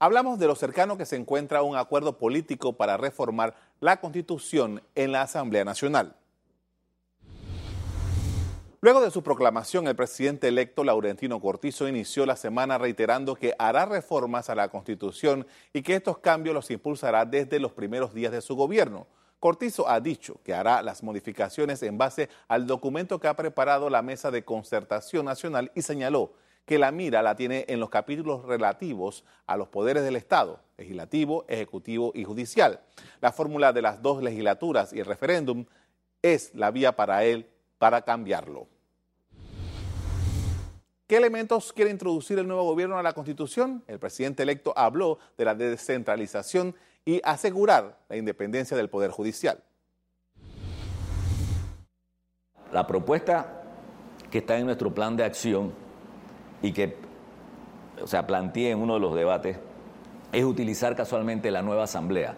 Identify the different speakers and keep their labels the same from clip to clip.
Speaker 1: Hablamos de lo cercano que se encuentra un acuerdo político para reformar la Constitución en la Asamblea Nacional. Luego de su proclamación, el presidente electo Laurentino Cortizo inició la semana reiterando que hará reformas a la Constitución y que estos cambios los impulsará desde los primeros días de su gobierno. Cortizo ha dicho que hará las modificaciones en base al documento que ha preparado la Mesa de Concertación Nacional y señaló que la mira la tiene en los capítulos relativos a los poderes del Estado, legislativo, ejecutivo y judicial. La fórmula de las dos legislaturas y el referéndum es la vía para él para cambiarlo. ¿Qué elementos quiere introducir el nuevo gobierno a la Constitución? El presidente electo habló de la descentralización y asegurar la independencia del Poder Judicial.
Speaker 2: La propuesta que está en nuestro plan de acción y que o sea, planteé en uno de los debates es utilizar casualmente la nueva asamblea.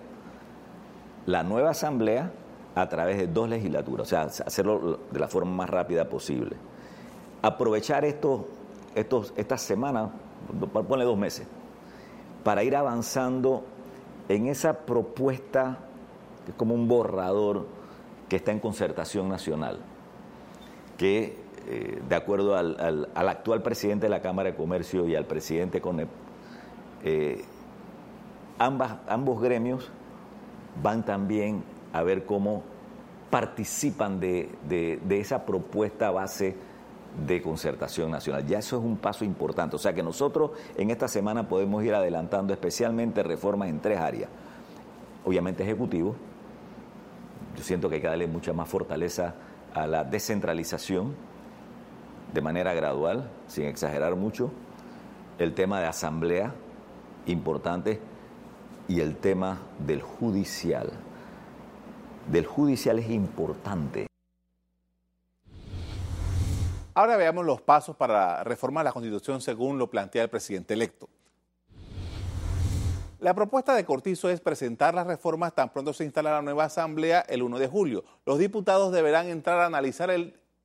Speaker 2: La nueva asamblea a través de dos legislaturas, o sea, hacerlo de la forma más rápida posible. Aprovechar estos, estos, estas semanas, ponle dos meses, para ir avanzando en esa propuesta que es como un borrador que está en concertación nacional, que eh, de acuerdo al, actual presidente de la Cámara de Comercio y al presidente CONEP, eh, ambas, ambos gremios van también a ver cómo participan de, esa propuesta base de concertación nacional. Ya eso es un paso importante. O sea que nosotros en esta semana podemos ir adelantando especialmente reformas en tres áreas. Obviamente ejecutivo. Yo siento que hay que darle mucha más fortaleza a la descentralización de manera gradual, sin exagerar mucho. El tema de asamblea, importante. Y el tema del judicial del judicial es importante.
Speaker 1: Ahora veamos los pasos para reformar la Constitución según lo plantea el presidente electo. La propuesta de Cortizo es presentar las reformas tan pronto se instala la nueva Asamblea el 1 de julio. Los diputados deberán entrar a analizar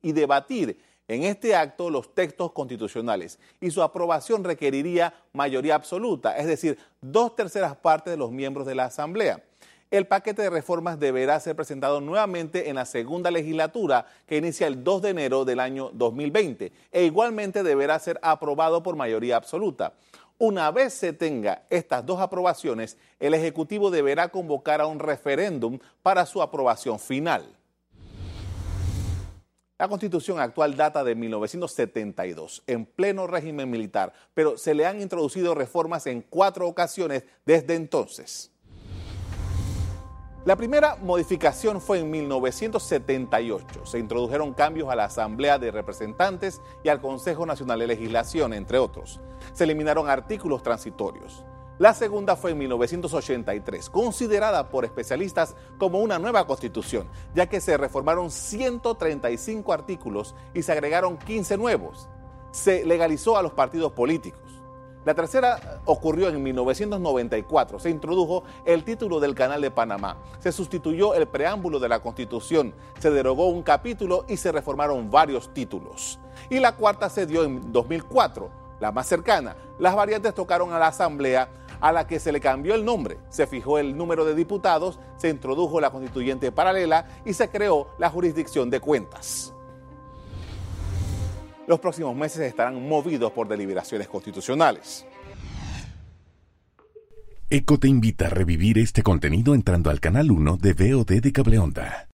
Speaker 1: y debatir en este acto los textos constitucionales y su aprobación requeriría mayoría absoluta, es decir, dos terceras partes de los miembros de la Asamblea. El paquete de reformas deberá ser presentado nuevamente en la segunda legislatura que inicia el 2 de enero del año 2020 e igualmente deberá ser aprobado por mayoría absoluta. Una vez se tenga estas dos aprobaciones, el Ejecutivo deberá convocar a un referéndum para su aprobación final. La constitución actual data de 1972, en pleno régimen militar, pero se le han introducido reformas en cuatro ocasiones desde entonces. La primera modificación fue en 1978. Se introdujeron cambios a la Asamblea de Representantes y al Consejo Nacional de Legislación, entre otros. Se eliminaron artículos transitorios. La segunda fue en 1983, considerada por especialistas como una nueva constitución, ya que se reformaron 135 artículos y se agregaron 15 nuevos. Se legalizó a los partidos políticos. La tercera ocurrió en 1994. Se introdujo el título del Canal de Panamá. Se sustituyó el preámbulo de la Constitución. Se derogó un capítulo y se reformaron varios títulos. Y la cuarta se dio en 2004, la más cercana. Las variantes tocaron a la Asamblea a la que se le cambió el nombre, se fijó el número de diputados, se introdujo la constituyente paralela y se creó la jurisdicción de cuentas. Los próximos meses estarán movidos por deliberaciones constitucionales.
Speaker 3: ECO te invita a revivir este contenido entrando al canal 1 de VOD de Cableonda.